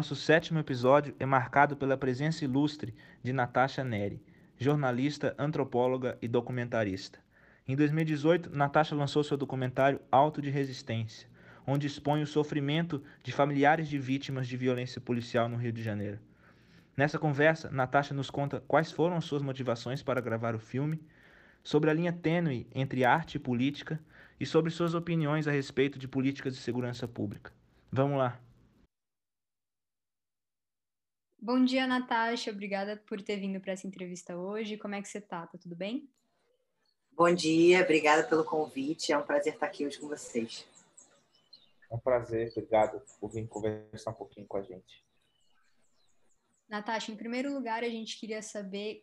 nosso sétimo episódio é marcado pela presença ilustre de Natasha Neri, jornalista, antropóloga e documentarista. Em 2018, Natasha lançou seu documentário Alto de Resistência, onde expõe o sofrimento de familiares de vítimas de violência policial no Rio de Janeiro. Nessa conversa, Natasha nos conta quais foram suas motivações para gravar o filme, sobre a linha tênue entre arte e política e sobre suas opiniões a respeito de políticas de segurança pública. Vamos lá! Bom dia, Natasha. Obrigada por ter vindo para essa entrevista hoje. Como é que você está? Tá tudo bem? Bom dia, obrigada pelo convite. É um prazer estar aqui hoje com vocês. É um prazer, obrigado por vir conversar um pouquinho com a gente. Natasha, em primeiro lugar, a gente queria saber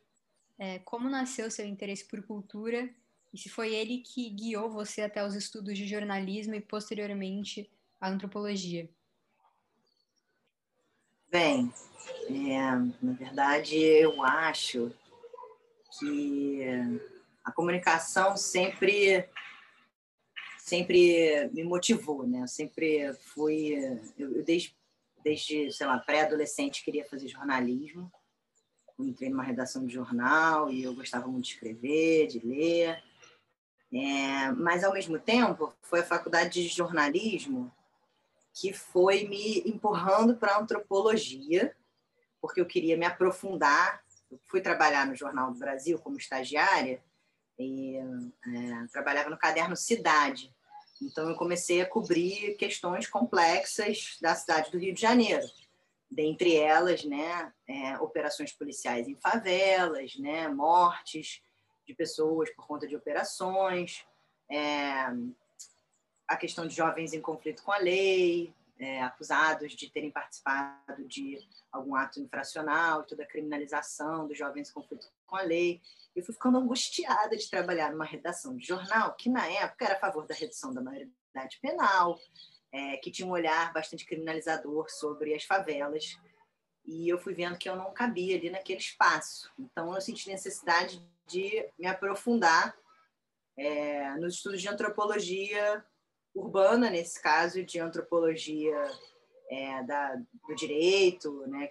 é, como nasceu seu interesse por cultura e se foi ele que guiou você até os estudos de jornalismo e, posteriormente, a antropologia. Bem, é, na verdade, eu acho que a comunicação sempre sempre me motivou, né? Eu sempre fui, eu, eu desde, desde, sei lá, pré-adolescente queria fazer jornalismo. Entrei numa redação de jornal e eu gostava muito de escrever, de ler. É, mas, ao mesmo tempo, foi a faculdade de jornalismo que foi me empurrando para a antropologia, porque eu queria me aprofundar. Eu fui trabalhar no Jornal do Brasil como estagiária e é, trabalhava no caderno Cidade. Então, eu comecei a cobrir questões complexas da cidade do Rio de Janeiro, dentre elas, né, é, operações policiais em favelas, né, mortes de pessoas por conta de operações, é, a questão de jovens em conflito com a lei, é, acusados de terem participado de algum ato infracional, toda a criminalização dos jovens em conflito com a lei. Eu fui ficando angustiada de trabalhar numa redação de jornal que, na época, era a favor da redução da maioridade penal, é, que tinha um olhar bastante criminalizador sobre as favelas. E eu fui vendo que eu não cabia ali naquele espaço. Então, eu senti necessidade de me aprofundar é, nos estudos de antropologia urbana, nesse caso, de antropologia é, da, do direito, né,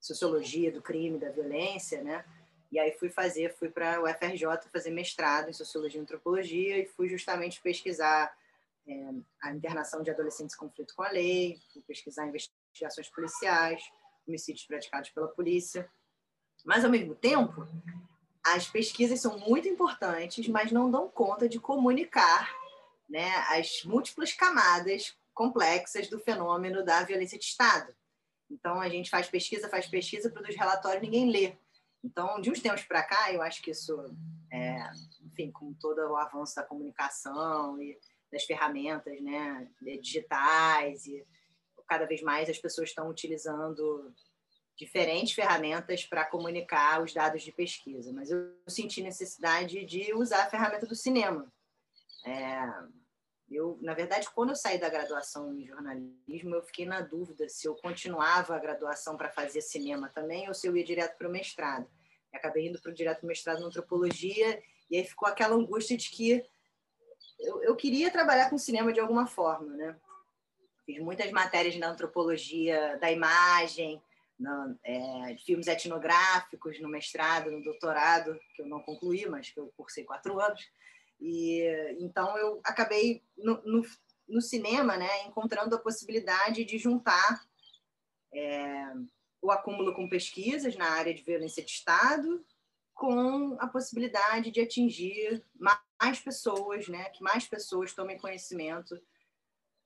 sociologia do crime, da violência, né? E aí fui fazer, fui para o FRJ fazer mestrado em sociologia e antropologia e fui justamente pesquisar é, a internação de adolescentes em conflito com a lei, fui pesquisar investigações policiais, homicídios praticados pela polícia. Mas ao mesmo tempo, as pesquisas são muito importantes, mas não dão conta de comunicar né, as múltiplas camadas complexas do fenômeno da violência de Estado. Então, a gente faz pesquisa, faz pesquisa, produz relatório, ninguém lê. Então, de uns tempos para cá, eu acho que isso, é, enfim, com todo o avanço da comunicação e das ferramentas né, digitais, e cada vez mais as pessoas estão utilizando diferentes ferramentas para comunicar os dados de pesquisa. Mas eu senti necessidade de usar a ferramenta do cinema. É, eu, na verdade, quando eu saí da graduação em jornalismo, eu fiquei na dúvida se eu continuava a graduação para fazer cinema também ou se eu ia direto para o mestrado. E acabei indo para o direto mestrado em antropologia e aí ficou aquela angústia de que eu, eu queria trabalhar com cinema de alguma forma, né? Fiz muitas matérias na antropologia da imagem, na, é, de filmes etnográficos no mestrado, no doutorado, que eu não concluí, mas que eu cursei quatro anos. E então eu acabei no, no, no cinema, né, encontrando a possibilidade de juntar é, o acúmulo com pesquisas na área de violência de Estado com a possibilidade de atingir mais pessoas, né, que mais pessoas tomem conhecimento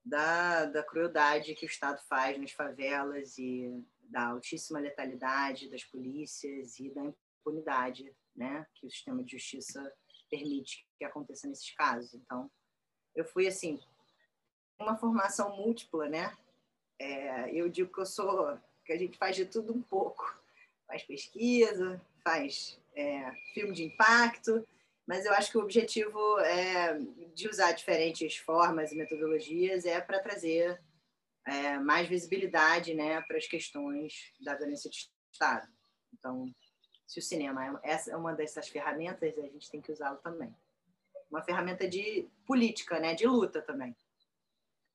da, da crueldade que o Estado faz nas favelas e da altíssima letalidade das polícias e da impunidade, né, que o sistema de justiça permite que aconteça nesses casos. Então, eu fui assim, uma formação múltipla, né? É, eu digo que eu sou, que a gente faz de tudo um pouco, faz pesquisa, faz é, filme de impacto, mas eu acho que o objetivo é, de usar diferentes formas e metodologias é para trazer é, mais visibilidade, né, para as questões da violência de Estado. Então, se o cinema é, essa é uma dessas ferramentas, a gente tem que usá-lo também. Uma ferramenta de política, né, de luta também.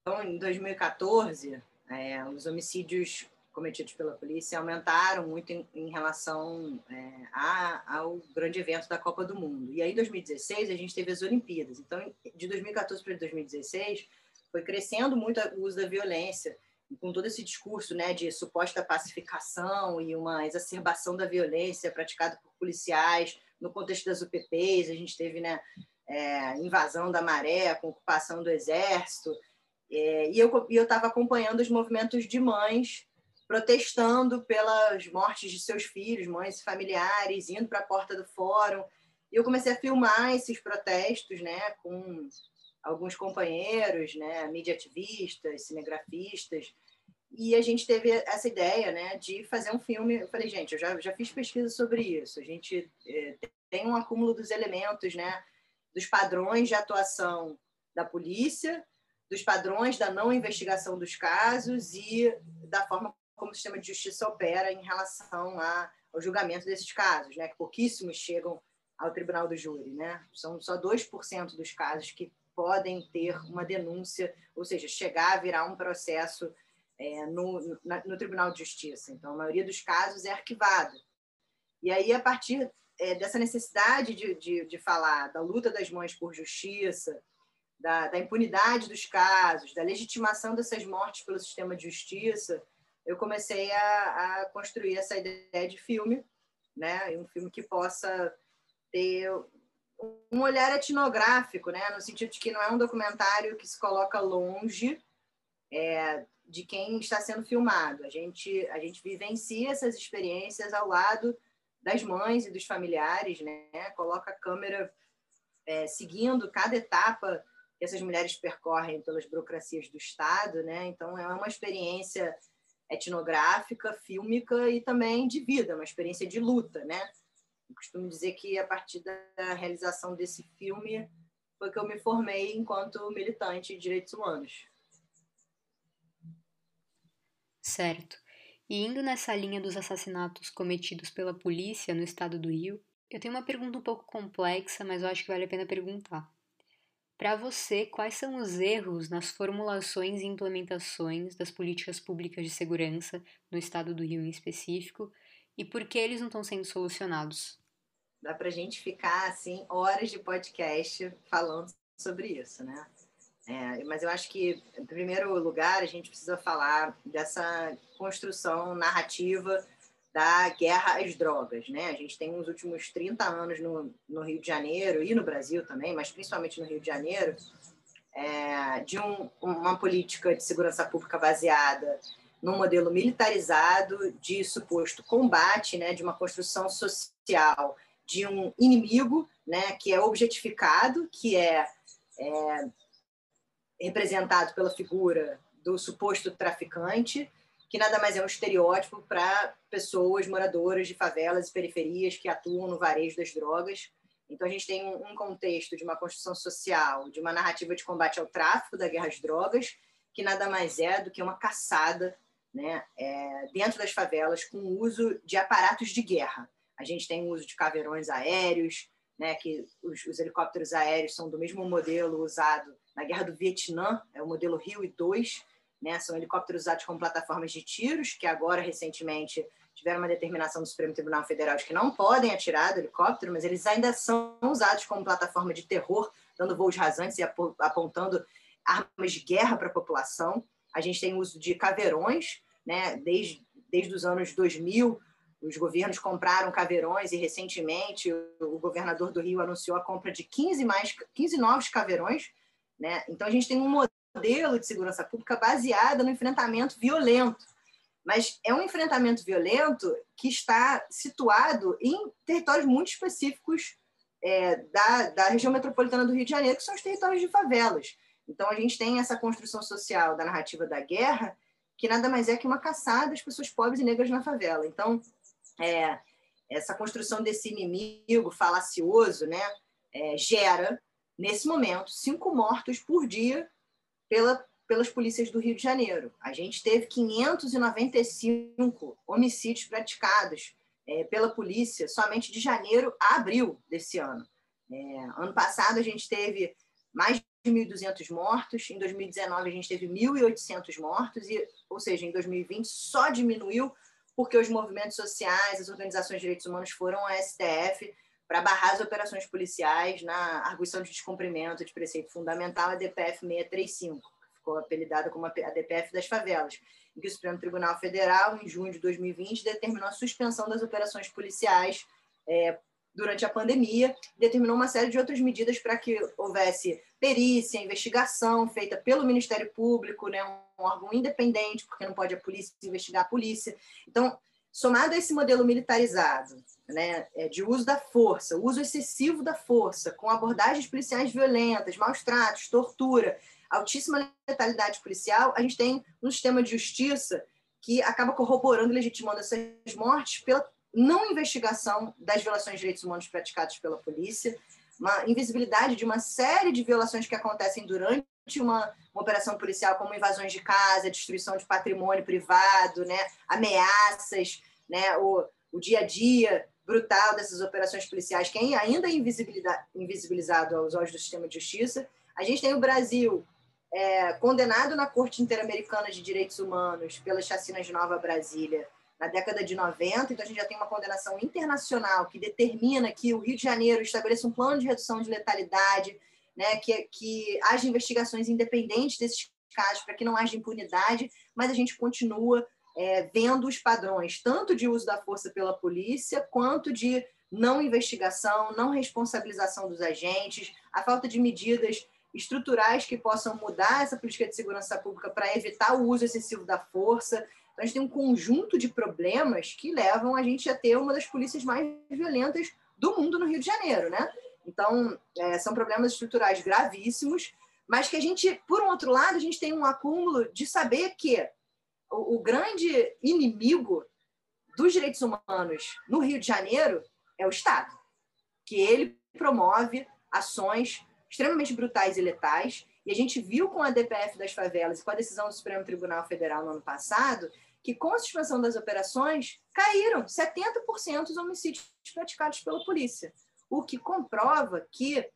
Então, em 2014, é, os homicídios cometidos pela polícia aumentaram muito em, em relação é, a, ao grande evento da Copa do Mundo. E aí, em 2016, a gente teve as Olimpíadas. Então, de 2014 para 2016, foi crescendo muito o uso da violência, com todo esse discurso né, de suposta pacificação e uma exacerbação da violência praticada por policiais no contexto das UPPs. A gente teve né, é, invasão da maré, com ocupação do exército. É, e eu estava acompanhando os movimentos de mães protestando pelas mortes de seus filhos, mães e familiares, indo para a porta do fórum. E eu comecei a filmar esses protestos, né, com alguns companheiros, né, mídia ativistas, cinegrafistas, e a gente teve essa ideia, né, de fazer um filme. Eu falei, gente, eu já, já fiz pesquisa sobre isso. A gente é, tem um acúmulo dos elementos, né, dos padrões de atuação da polícia, dos padrões da não investigação dos casos e da forma como o sistema de justiça opera em relação a, ao julgamento desses casos, né? Que pouquíssimos chegam ao tribunal do júri, né? São só 2% dos casos que podem ter uma denúncia, ou seja, chegar a virar um processo é, no, no Tribunal de Justiça. Então, a maioria dos casos é arquivada. E aí, a partir é, dessa necessidade de, de, de, falar da luta das mães por justiça, da, da impunidade dos casos, da legitimação dessas mortes pelo sistema de justiça, eu comecei a, a construir essa ideia de filme, né? Um filme que possa ter um olhar etnográfico, né? No sentido de que não é um documentário que se coloca longe é, de quem está sendo filmado. A gente a gente vivencia essas experiências ao lado das mães e dos familiares, né? Coloca a câmera é, seguindo cada etapa que essas mulheres percorrem pelas burocracias do Estado, né? Então é uma experiência etnográfica, fílmica e também de vida, uma experiência de luta, né? Eu costumo dizer que a partir da realização desse filme foi que eu me formei enquanto militante de direitos humanos. Certo. E indo nessa linha dos assassinatos cometidos pela polícia no estado do Rio, eu tenho uma pergunta um pouco complexa, mas eu acho que vale a pena perguntar. Para você, quais são os erros nas formulações e implementações das políticas públicas de segurança no estado do Rio em específico e por que eles não estão sendo solucionados? Dá para a gente ficar assim horas de podcast falando sobre isso, né? É, mas eu acho que, em primeiro lugar, a gente precisa falar dessa construção narrativa da guerra às drogas. Né? A gente tem nos últimos 30 anos no, no Rio de Janeiro e no Brasil também, mas principalmente no Rio de Janeiro, é, de um, uma política de segurança pública baseada num modelo militarizado de suposto combate, né, de uma construção social de um inimigo, né, que é objetificado, que é, é representado pela figura do suposto traficante, que nada mais é um estereótipo para pessoas moradoras de favelas e periferias que atuam no varejo das drogas. Então, a gente tem um contexto de uma construção social, de uma narrativa de combate ao tráfico, da guerra às drogas, que nada mais é do que uma caçada né, é, dentro das favelas com o uso de aparatos de guerra. A gente tem o uso de caveirões aéreos, né, que os, os, helicópteros aéreos são do mesmo modelo usado na Guerra do Vietnã, é o modelo Rio 2, né? São helicópteros usados como plataformas de tiros, que agora, recentemente, tiveram uma determinação do Supremo Tribunal Federal de que não podem atirar do helicóptero, mas eles ainda são usados como plataforma de terror, dando voos rasantes e apontando armas de guerra para a população. A gente tem o uso de caveirões, né? desde, desde os anos 2000, os governos compraram caveirões e recentemente o governador do Rio anunciou a compra de 15, mais, 15 novos caveirões. Né? Então a gente tem um modelo de segurança pública baseada no enfrentamento violento. Mas é um enfrentamento violento que está situado em territórios muito específicos é, da, da região metropolitana do Rio de Janeiro, que são os territórios de favelas. Então, a gente tem essa construção social da narrativa da guerra, que nada mais é que uma caçada às pessoas pobres e negras na favela. Então, é, essa construção desse inimigo falacioso né, é, gera, nesse momento, cinco mortos por dia pela, pelas polícias do Rio de Janeiro. A gente teve 595 homicídios praticados é, pela polícia somente de janeiro a abril desse ano. É, ano passado, a gente teve mais 1.200 mortos, em 2019 a gente teve 1.800 mortos, e, ou seja, em 2020 só diminuiu porque os movimentos sociais, as organizações de direitos humanos foram ao STF para barrar as operações policiais na arguição de descumprimento de preceito fundamental, a DPF 635, que ficou apelidada como a DPF das favelas, em que o Supremo Tribunal Federal, em junho de 2020, determinou a suspensão das operações policiais é, durante a pandemia, determinou uma série de outras medidas para que houvesse perícia, investigação feita pelo Ministério Público, né, um órgão independente, porque não pode a polícia investigar a polícia. Então, somado a esse modelo militarizado, né, é, de uso da força, uso excessivo da força, com abordagens policiais violentas, maus tratos, tortura, altíssima letalidade policial, a gente tem um sistema de justiça que acaba corroborando e legitimando essas mortes pela não investigação das violações de direitos humanos praticadas pela polícia, uma invisibilidade de uma série de violações que acontecem durante uma, uma, operação policial, como invasões de casa, destruição de patrimônio privado, né, ameaças, né, o, o dia a dia brutal dessas operações policiais, que ainda é invisibilizado aos olhos do sistema de justiça. A gente tem o Brasil é, condenado na Corte Interamericana de Direitos Humanos pelas chacinas de Nova Brasília, na década de 90, então a gente já tem uma condenação internacional que determina que o Rio de Janeiro estabeleça um plano de redução de letalidade, né, que, que haja investigações independentes desses casos para que não haja impunidade, mas a gente continua é, vendo os padrões, tanto de uso da força pela polícia, quanto de não investigação, não responsabilização dos agentes, a falta de medidas estruturais que possam mudar essa política de segurança pública para evitar o uso excessivo da força. A gente tem um conjunto de problemas que levam a gente a ter uma das polícias mais violentas do mundo no Rio de Janeiro, né? Então, é, são problemas estruturais gravíssimos, mas que a gente, por um outro lado, a gente tem um acúmulo de saber que o, o grande inimigo dos direitos humanos no Rio de Janeiro é o Estado, que ele promove ações extremamente brutais e letais. E a gente viu com a DPF das favelas e com a decisão do Supremo Tribunal Federal no ano passado que com a suspensão das operações, caíram 70% os homicídios praticados pela polícia, o que comprova que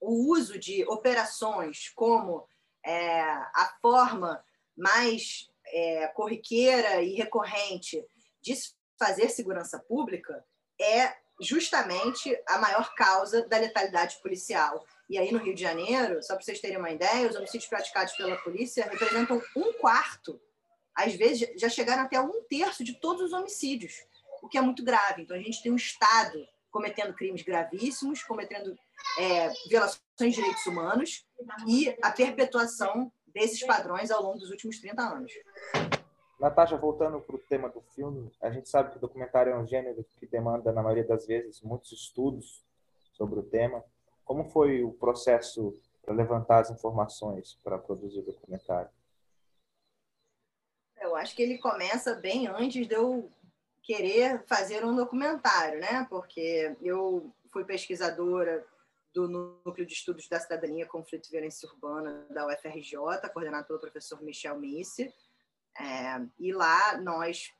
o uso de operações como é, a forma mais é, corriqueira e recorrente de fazer segurança pública é justamente a maior causa da letalidade policial. E aí, no Rio de Janeiro, só para vocês terem uma ideia, os homicídios praticados pela polícia representam um quarto às vezes já chegaram até um terço de todos os homicídios, o que é muito grave. Então, a gente tem um Estado cometendo crimes gravíssimos, cometendo é, violações de direitos humanos e a perpetuação desses padrões ao longo dos últimos 30 anos. Natasha, voltando para o tema do filme, a gente sabe que o documentário é um gênero que demanda, na maioria das vezes, muitos estudos sobre o tema. Como foi o processo para levantar as informações para produzir o documentário? Eu acho que ele começa bem antes de eu querer fazer um documentário, né? Porque eu fui pesquisadora do Núcleo de Estudos da Cidadania, Conflito e Violência Urbana da UFRJ, coordenado pelo professor Michel Misse. É, e lá nós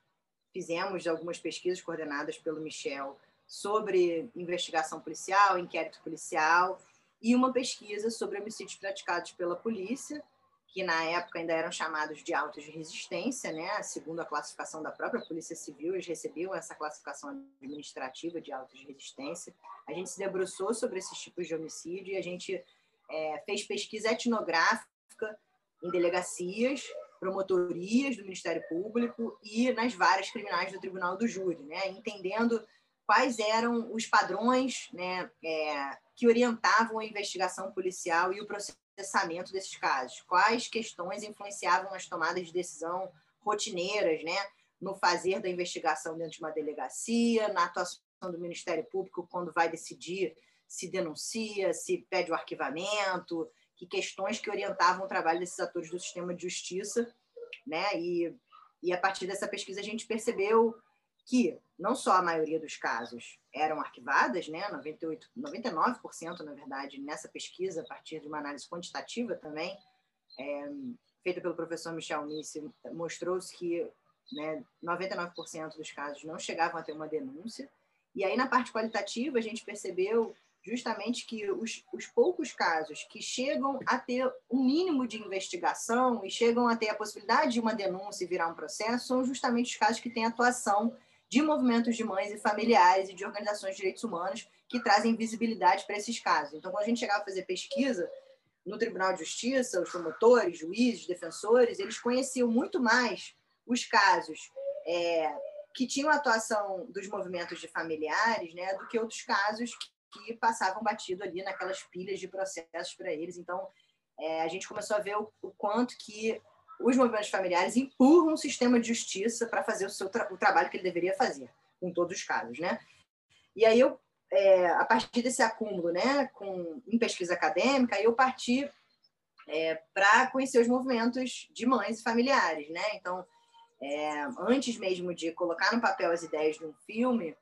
fizemos algumas pesquisas coordenadas pelo Michel sobre investigação policial, inquérito policial, e uma pesquisa sobre homicídios praticados pela polícia, que na época ainda eram chamados de autos de resistência, né? Segundo a classificação da própria Polícia Civil, eles recebiam essa classificação administrativa de autos de resistência. A gente se debruçou sobre esses tipos de homicídio e a gente é, fez pesquisa etnográfica em delegacias, promotorias do Ministério Público e nas várias criminais do Tribunal do Júri, né? Entendendo quais eram os padrões, né? É, que orientavam a investigação policial e o processo processamento desses casos? Quais questões influenciavam as tomadas de decisão rotineiras, né, no fazer da investigação dentro de uma delegacia, na atuação do Ministério Público quando vai decidir se denuncia, se pede o arquivamento, que questões que orientavam o trabalho desses atores do sistema de justiça, né? E, e a partir dessa pesquisa a gente percebeu que não só a maioria dos casos eram arquivadas, né, 98, 99% na verdade nessa pesquisa a partir de uma análise quantitativa também é, feita pelo professor Michel Nisse, mostrou-se que né, 99% dos casos não chegavam a ter uma denúncia. E aí na parte qualitativa a gente percebeu justamente que os, os poucos casos que chegam a ter um mínimo de investigação e chegam a ter a possibilidade de uma denúncia virar um processo são justamente os casos que têm atuação de movimentos de mães e familiares e de organizações de direitos humanos que trazem visibilidade para esses casos. Então, quando a gente chegava a fazer pesquisa no Tribunal de Justiça, os promotores, juízes, defensores, eles conheciam muito mais os casos é, que tinham atuação dos movimentos de familiares, né, do que outros casos que passavam batido ali naquelas pilhas de processos para eles. Então, é, a gente começou a ver o, o, quanto que os movimentos familiares empurram o sistema de justiça para fazer o, seu tra o trabalho que ele deveria fazer, em todos os casos, né? E aí eu, é, a partir desse acúmulo, né, com, em pesquisa acadêmica, eu parti é, para conhecer os movimentos de mães e familiares, né? Então, é, antes mesmo de colocar no papel as ideias de um filme,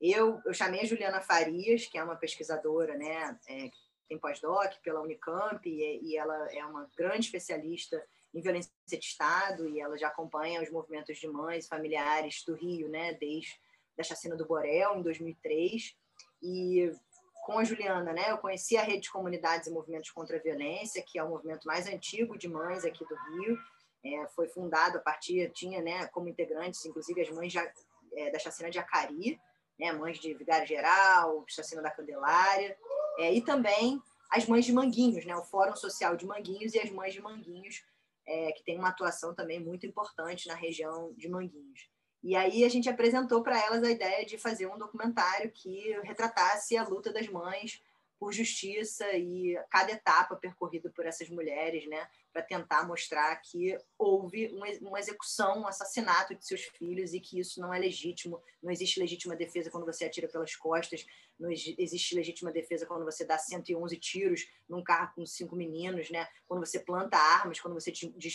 eu, eu chamei a Juliana Farias, que é uma pesquisadora, né, é, tem pós-doc pela Unicamp, e, e, ela é uma grande especialista em violência de Estado, e ela já acompanha os movimentos de mães familiares do Rio, né, desde a chacina do Borel, em 2003. E com a Juliana, né, eu conheci a Rede de Comunidades e Movimentos contra a Violência, que é o movimento mais antigo de mães aqui do Rio. É, foi fundado a partir, tinha né, como integrantes, inclusive, as mães já, é, da chacina de Acari, né, mães de Vigário Geral, Chacina da Candelária, é, e também as mães de Manguinhos, né, o Fórum Social de Manguinhos e as mães de Manguinhos, é, que tem uma atuação também muito importante na região de Manguinhos. E aí a gente apresentou para elas a ideia de fazer um documentário que retratasse a luta das mães por justiça e cada etapa percorrida por essas mulheres, né, para tentar mostrar que houve uma execução, um assassinato de seus filhos e que isso não é legítimo, não existe legítima defesa quando você atira pelas costas, não existe legítima defesa quando você dá 111 tiros num carro com cinco meninos, né, quando você planta armas, quando você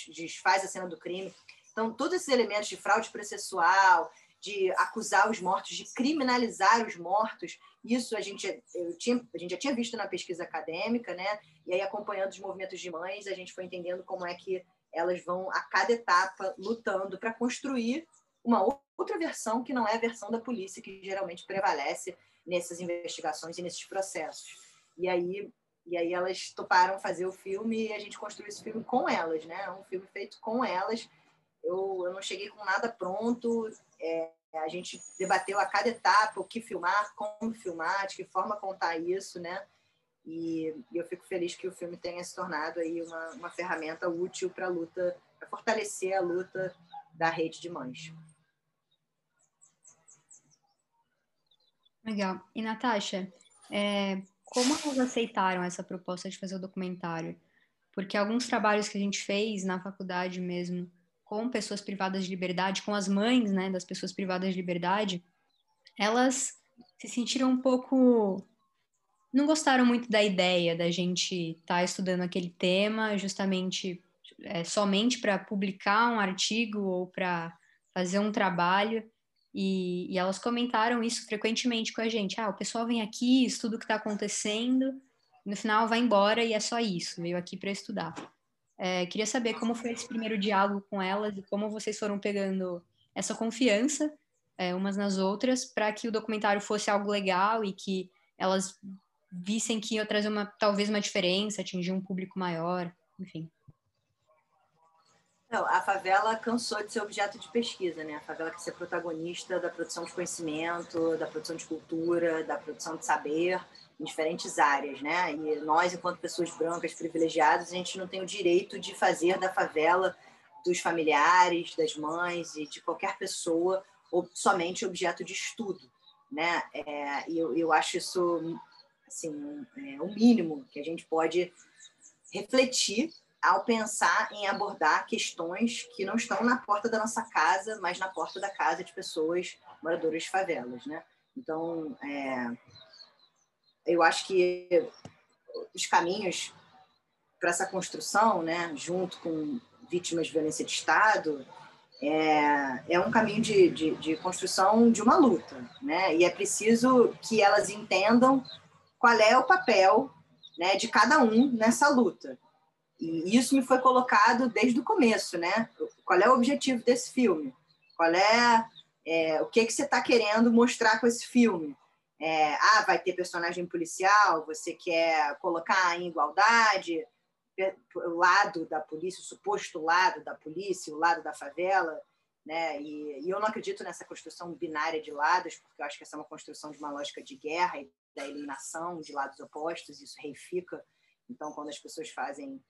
desfaz a cena do crime. Então, todos esses elementos de fraude processual, de acusar os mortos, de criminalizar os mortos. Isso a gente, eu tinha, a gente já tinha visto na pesquisa acadêmica, né? E aí, acompanhando os movimentos de mães, a gente foi entendendo como é que elas vão, a cada etapa, lutando para construir uma outra versão que não é a versão da polícia, que geralmente prevalece nessas investigações e nesses processos. E aí, e aí elas toparam fazer o filme e a gente construiu esse filme com elas, né? Um filme feito com elas eu, eu não cheguei com nada pronto. É, a gente debateu a cada etapa o que filmar, como filmar, de que forma contar isso, né? E, e eu fico feliz que o filme tenha se tornado aí uma, uma ferramenta útil para a luta, para fortalecer a luta da rede de mães. Legal. E Natasha, é, como elas aceitaram essa proposta de fazer o documentário? Porque alguns trabalhos que a gente fez na faculdade mesmo com pessoas privadas de liberdade, com as mães, né, das pessoas privadas de liberdade, elas se sentiram um pouco não gostaram muito da ideia da gente estar tá estudando aquele tema justamente é, somente para publicar um artigo ou para fazer um trabalho. E, e, elas comentaram isso frequentemente com a gente. Ah o pessoal vem aqui estuda o que está acontecendo no final vai embora e é só isso veio aqui para estudar é, queria saber como foi esse primeiro diálogo com elas e como vocês foram pegando essa confiança é, umas nas outras para que o documentário fosse algo legal e que elas vissem que ia trazer uma, talvez uma diferença, atingir um público maior, enfim. Não, a favela cansou de ser objeto de pesquisa, né? A favela quer ser protagonista da produção de conhecimento, da produção de cultura, da produção de saber em diferentes áreas, né? E nós, enquanto pessoas brancas privilegiadas, a gente não tem o direito de fazer da favela dos familiares, das mães e de qualquer pessoa ou somente objeto de estudo, né? É, e eu, eu acho isso assim é, o mínimo que a gente pode refletir ao pensar em abordar questões que não estão na porta da nossa casa, mas na porta da casa de pessoas moradoras de favelas, né? Então, é, eu acho que os caminhos para essa construção, né, junto com vítimas de violência de Estado, é, é um caminho de, de, de, construção de uma luta, né? E é preciso que elas entendam qual é o papel né, de cada um nessa luta. E isso me foi colocado desde o começo, né? Qual é o objetivo desse filme? Qual é, é o que que você está querendo mostrar com esse filme? É, ah, vai ter personagem policial, você quer colocar em igualdade o lado da polícia, o suposto lado da polícia, o lado da favela, né? E, e, eu não acredito nessa construção binária de lados, porque eu acho que essa é uma construção de uma lógica de guerra e da eliminação de lados opostos, isso reifica. Então, quando as pessoas fazem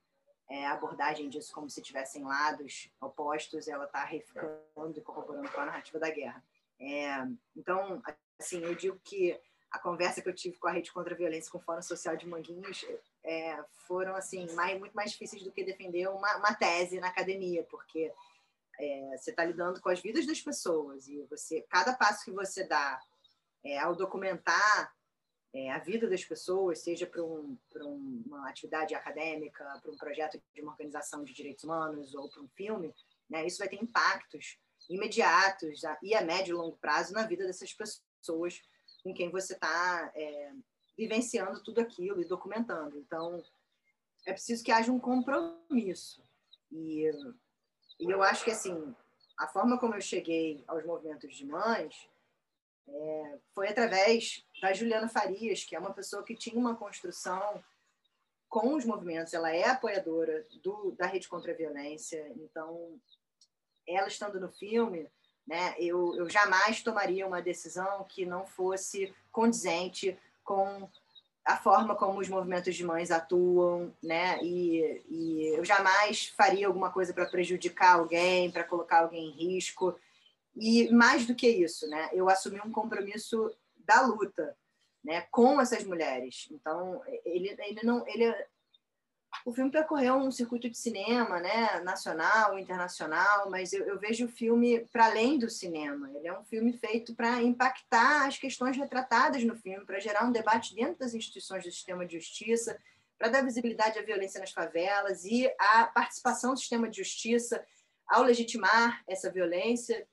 é, abordagem disso como se tivessem lados opostos, ela está reificando e corroborando com a narrativa da guerra. É, então, assim, eu digo que a conversa que eu tive com a Rede contra a Violência com o Fórum Social de Manguinhos é, foram assim mais, muito mais difíceis do que defender uma, uma tese na academia, porque é, você está lidando com as vidas das pessoas e você cada passo que você dá é, ao documentar é, a vida das pessoas, seja para um, uma atividade acadêmica, para um projeto de uma organização de direitos humanos ou para um filme, né, isso vai ter impactos imediatos e a médio e longo prazo na vida dessas pessoas com quem você está é, vivenciando tudo aquilo e documentando. Então, é preciso que haja um compromisso. E, e eu acho que, assim, a forma como eu cheguei aos movimentos de mães é, foi através da Juliana Farias, que é uma pessoa que tinha uma construção com os movimentos. Ela é apoiadora do, da Rede Contra a Violência. Então, ela estando no filme, né, eu, eu jamais tomaria uma decisão que não fosse condizente com a forma como os movimentos de mães atuam, né? E, e eu jamais faria alguma coisa para prejudicar alguém, para colocar alguém em risco. E mais do que isso, né? Eu assumi um compromisso da luta, né? Com essas mulheres. Então ele, ele não ele o filme percorreu um circuito de cinema, né, nacional, internacional, mas eu, eu vejo o filme para além do cinema. Ele é um filme feito para impactar as questões retratadas no filme, para gerar um debate dentro das instituições do sistema de justiça, para dar visibilidade à violência nas favelas e à participação do sistema de justiça ao legitimar essa violência.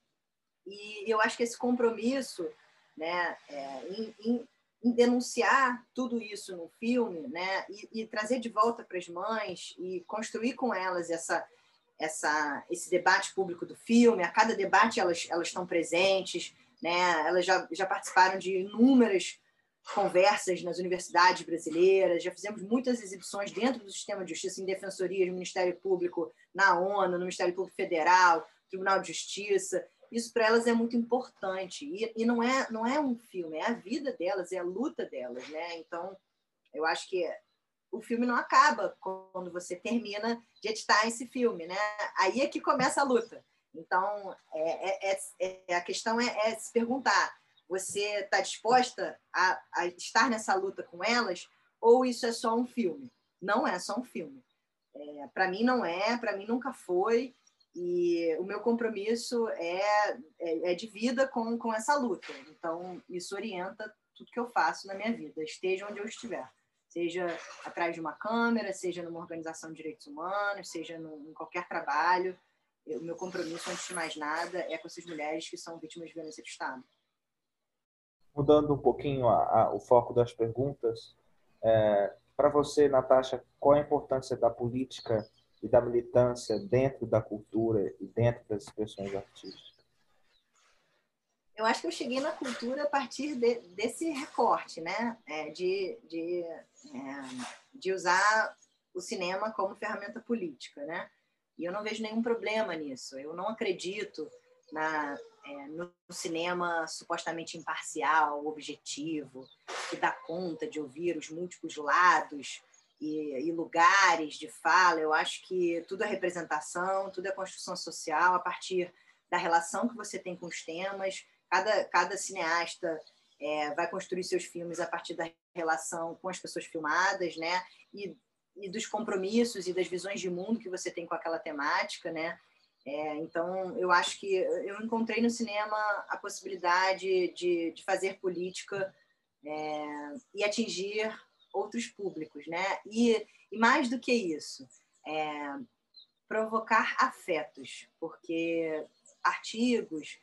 E eu acho que esse compromisso, né, é, em, em em denunciar tudo isso no filme, né, e, e trazer de volta para as mães e construir com elas essa, essa, esse debate público do filme. A cada debate elas, elas estão presentes, né, elas já, já participaram de inúmeras conversas nas universidades brasileiras, já fizemos muitas exibições dentro do sistema de justiça, em defensorias, no Ministério Público, na ONU, no Ministério Público Federal, Tribunal de Justiça isso para elas é muito importante. E, e, não é não é um filme é a vida delas é a luta delas né? Então eu acho que o filme não acaba quando você termina de editar esse filme né? Aí é que começa a luta. Então é, é, é, é a questão é, é, se perguntar você está disposta a, a estar nessa luta com elas ou isso é só um filme? Não é só um filme. É, para mim não é para mim nunca foi e o meu compromisso é, é, é, de vida com, com essa luta. Então, isso orienta tudo que eu faço na minha vida, esteja onde eu estiver. Seja atrás de uma câmera, seja numa organização de direitos humanos, seja no, em qualquer trabalho. O meu compromisso, antes de mais nada, é com essas mulheres que são vítimas de violência do Estado. Mudando um pouquinho a, a, o foco das perguntas, é, para você, Natasha, qual a importância da política e da militância dentro da cultura e dentro das expressões artísticas? Eu acho que eu cheguei na cultura a partir de, desse recorte, né? É, de, de, é, de usar o cinema como ferramenta política, né? E eu não vejo nenhum problema nisso. Eu não acredito na, é, no cinema supostamente imparcial, objetivo, que dá conta de ouvir os múltiplos lados e, e, lugares de fala. Eu acho que tudo é representação, tudo é construção social a partir da relação que você tem com os temas. Cada, cada cineasta é, vai construir seus filmes a partir da relação com as pessoas filmadas, né? E, e dos compromissos e das visões de mundo que você tem com aquela temática, né? É, então, eu acho que eu encontrei no cinema a possibilidade de, de fazer política é, e atingir outros públicos, né? E, e mais do que isso, é, provocar afetos, porque artigos,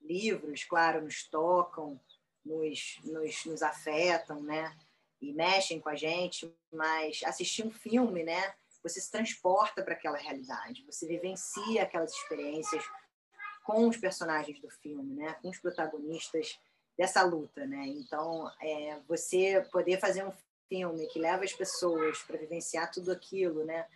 livros, claro, nos tocam, nos, nos, nos afetam, né? E mexem com a gente, mas assistir um filme, né? Você se transporta para aquela realidade, você vivencia aquelas experiências com os personagens do filme, né? Com os protagonistas dessa luta, né? Então, é, você poder fazer um filme que leva as pessoas para vivenciar tudo aquilo, né?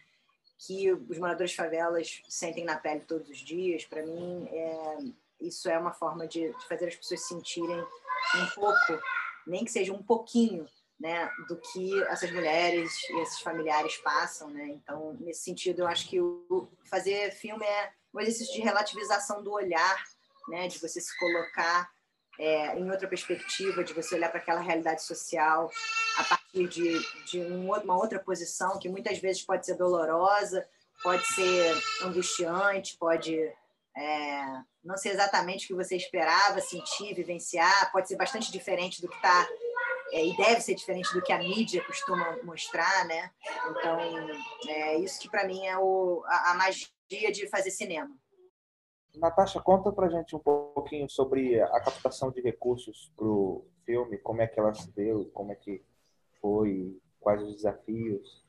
Que os moradores de favelas sentem na pele todos os dias, para mim, é, isso é uma forma de, de fazer as pessoas sentirem um pouco, nem que seja um pouquinho, né, do que essas mulheres e esses familiares passam, né? Então, nesse sentido, eu acho que o fazer filme é um exercício de relativização do olhar, né, de você se colocar é, em outra perspectiva, de você olhar para aquela realidade social a de, de um, uma outra posição que muitas vezes pode ser dolorosa, pode ser angustiante, pode é, não ser exatamente o que você esperava sentir, vivenciar, pode ser bastante diferente do que está é, e deve ser diferente do que a mídia costuma mostrar, né? Então, é isso que para mim é o, a, a, magia de fazer cinema. Natasha, conta para gente um pouquinho sobre a captação de recursos para o filme, como é que ela se deu, como é que foi, quais os desafios.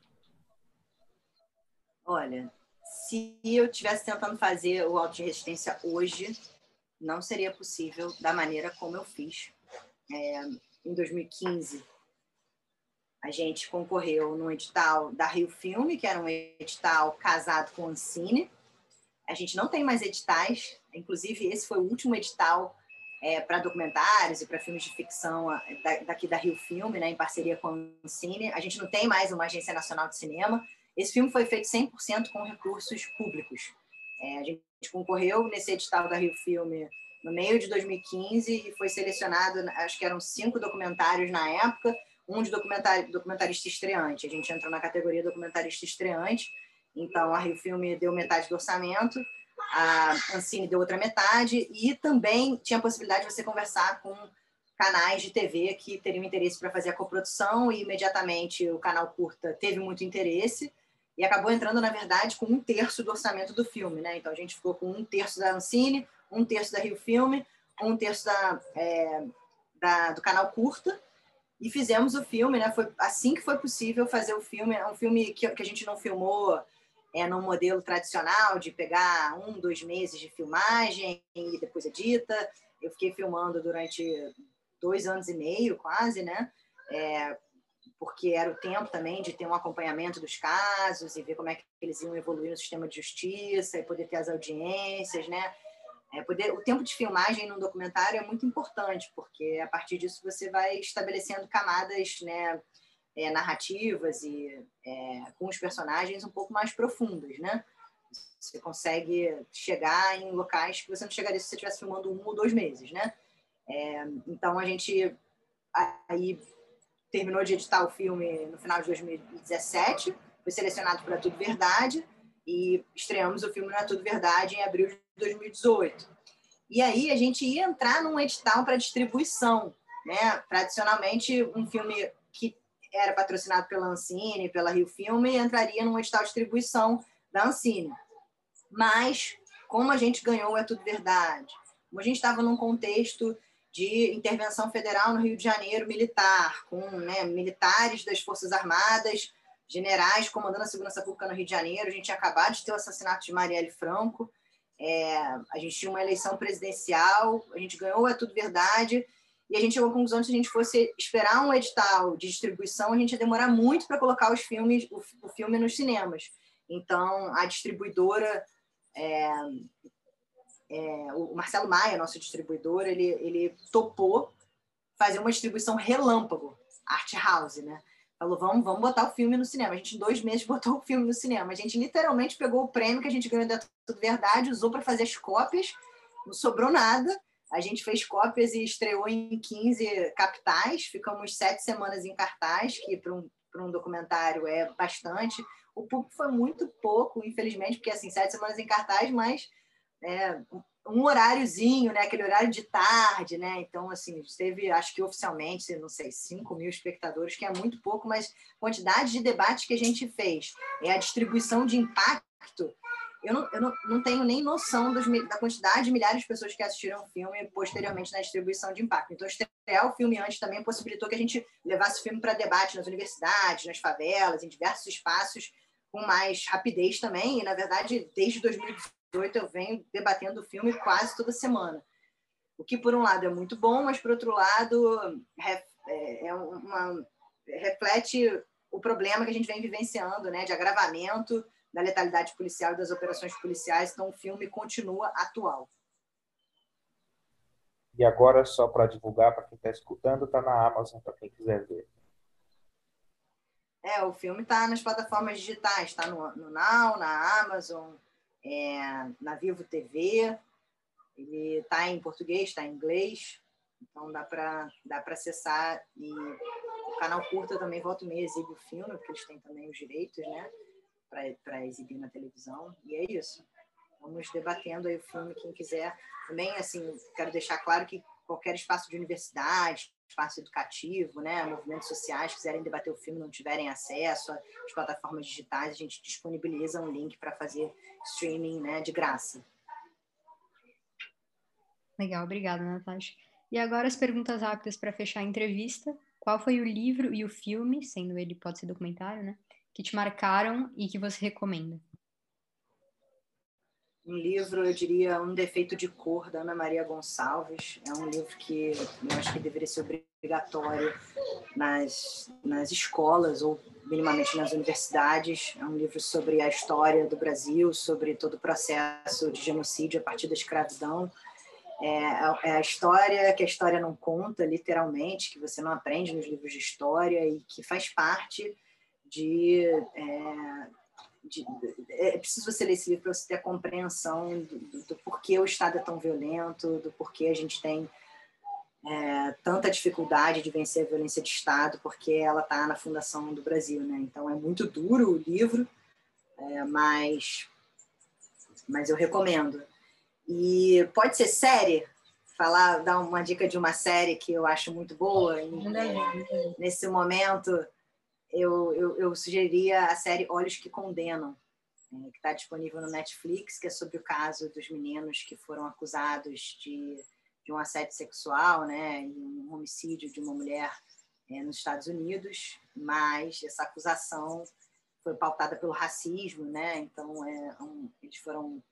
Olha, se eu estivesse tentando fazer o auto de resistência hoje, não seria possível da maneira como eu fiz. É, em 2015, a gente concorreu no edital da Rio Filme, que era um edital casado com o Ancine. A gente não tem mais editais, inclusive esse foi o último edital é, para documentários e para filmes de ficção daqui da Rio Filme, né, em parceria com o Ancine. A gente não tem mais uma agência nacional de cinema. Esse filme foi feito 100% com recursos públicos. É, a gente concorreu nesse edital da Rio Filme no meio de 2015 e foi selecionado, acho que eram cinco documentários na época, um de documentar, documentarista estreante. A gente entrou na categoria documentarista estreante, então a Rio Filme deu metade do orçamento, a Ancine deu outra metade e também tinha a possibilidade de você conversar com canais de TV que teriam interesse para fazer a coprodução e imediatamente o canal curta teve muito interesse e acabou entrando, na verdade, com um terço do orçamento do filme. Né? Então a gente ficou com um terço da Ancine, um terço da Rio Filme, um terço da, é, da, do canal Curta, e fizemos o filme, né? Foi assim que foi possível fazer o filme. É um filme que, que a gente não filmou é, no modelo tradicional de pegar um, dois meses de filmagem e depois edita. Eu fiquei filmando durante dois anos e meio, quase, né? É, porque era o tempo também de ter um acompanhamento dos casos e ver como é que eles iam evoluir no sistema de justiça e poder ter as audiências, né? É, poder, o tempo de filmagem num documentário é muito importante, porque a partir disso você vai estabelecendo camadas né, é, narrativas e é, com os personagens um pouco mais profundas, né? Você consegue chegar em locais que você não chegaria se você estivesse filmando um ou dois meses, né? É, então a gente aí terminou de editar o filme no final de 2017, foi selecionado para Tudo Verdade e estreamos o filme Na Tudo Verdade em abril de 2018. E aí a gente ia entrar num edital para distribuição, né? Tradicionalmente, um filme era patrocinado pela Ancine, pela Rio Filme, entraria num edital de distribuição da Ancine. Mas, como a gente ganhou É Tudo Verdade, como a gente estava num contexto de intervenção federal no Rio de Janeiro militar, com né, militares das Forças Armadas, generais comandando a segurança pública no Rio de Janeiro, a gente tinha acabado de ter o assassinato de Marielle Franco, é, a gente tinha uma eleição presidencial, a gente ganhou, é tudo verdade, e a gente chegou à conclusão que se a gente fosse esperar um edital de distribuição, a gente ia demorar muito para colocar os filmes, o, o, filme nos cinemas. Então, a distribuidora, é, é, o Marcelo Maia, nosso distribuidor, ele, ele topou fazer uma distribuição relâmpago, art house, né? Falou, vamos, vamos botar o filme no cinema. A gente, em dois meses, botou o filme no cinema. A gente literalmente pegou o prêmio que a gente ganhou da Tudo Verdade, usou para fazer as cópias, não sobrou nada. A gente fez cópias e estreou em 15 capitais. Ficamos sete semanas em cartaz, que para um, um documentário é bastante. O público foi muito pouco, infelizmente, porque assim, sete semanas em cartaz, mas é, um horáriozinho, né? Aquele horário de tarde, né? Então, assim, teve, acho que oficialmente, não sei, 5 mil espectadores, que é muito pouco, mas quantidade de debates que a gente fez, é a distribuição de impacto. Eu não, eu não, não tenho nem noção dos, da quantidade de milhares de pessoas que assistiram o filme posteriormente na distribuição de impacto. Então, estrear o filme antes também possibilitou que a gente levasse o filme para debate nas universidades, nas favelas, em diversos espaços, com mais rapidez também. E, na verdade, desde 2018, 2018 eu venho debatendo o filme quase toda semana. O que, por um lado, é muito bom, mas, por outro lado, é, é uma, reflete o problema que a gente vem vivenciando, né, de agravamento da letalidade policial e das operações policiais. Então, o filme continua atual. E agora, só para divulgar, para quem está escutando, está na Amazon, para quem quiser ver. É, o filme está nas plataformas digitais, está no, no Now, na Amazon, é, na Vivo TV. Ele está em português, está em inglês, então dá para dá acessar. E o canal Curta também volta e meia exibe o filme, porque eles têm também os direitos, né? Para exibir na televisão. E é isso. Vamos debatendo aí o filme, quem quiser. Também, assim, quero deixar claro que qualquer espaço de universidade, espaço educativo, né, movimentos sociais quiserem debater o filme, não tiverem acesso às plataformas digitais, a gente disponibiliza um link para fazer streaming, né, de graça. Legal, obrigada, Natasha. E agora as perguntas rápidas para fechar a entrevista. Qual foi o livro e o filme, sendo ele pode ser documentário, né, que te marcaram e que você recomenda? um livro, eu diria, Um Defeito de Cor, da Ana Maria Gonçalves. É um livro que eu acho que deveria ser obrigatório nas, nas escolas ou minimamente nas universidades. É um livro sobre a história do Brasil, sobre todo o processo de genocídio a partir da escravidão. É, é a história que a história não conta, literalmente, que você não aprende nos livros de história e que faz parte de é, de, é preciso você ler esse livro para você ter a compreensão do, do, do, porquê o Estado é tão violento, do porquê a gente tem é, tanta dificuldade de vencer a violência de Estado, porque ela está na fundação do Brasil, né? Então é muito duro o livro, é, mas mas eu recomendo. E pode ser série, falar, dar uma dica de uma série que eu acho muito boa. E, nesse momento eu, eu, eu sugeriria a série Olhos que Condenam, é, que está disponível no Netflix, que é sobre o caso dos meninos que foram acusados de, de um assédio sexual né, e um homicídio de uma mulher é, nos Estados Unidos, mas essa acusação foi pautada pelo racismo, né? Então, é um, eles foram,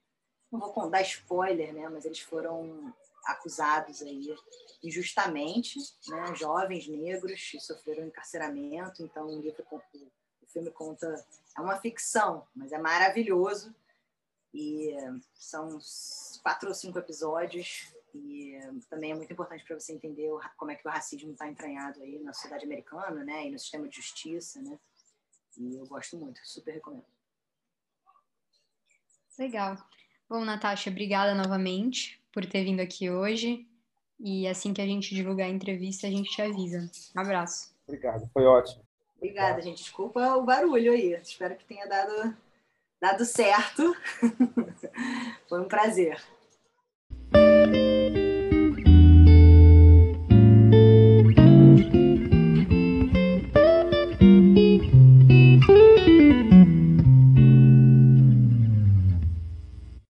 não vou dar spoiler, né? Mas eles foram acusados aí injustamente, né, jovens negros que sofreram encarceramento. Então, o, livro, o filme conta é uma ficção, mas é maravilhoso e são quatro ou cinco episódios e também é muito importante para você entender como é que o racismo está entranhado aí na sociedade americana, né, e no sistema de justiça, né. E eu gosto muito, super recomendo. Legal. Bom, Natasha, obrigada novamente por ter vindo aqui hoje. E assim que a gente divulgar a entrevista, a gente te avisa. Um abraço. Obrigado, foi ótimo. Obrigada, gente. Desculpa o barulho aí. Espero que tenha dado, dado certo. foi um prazer.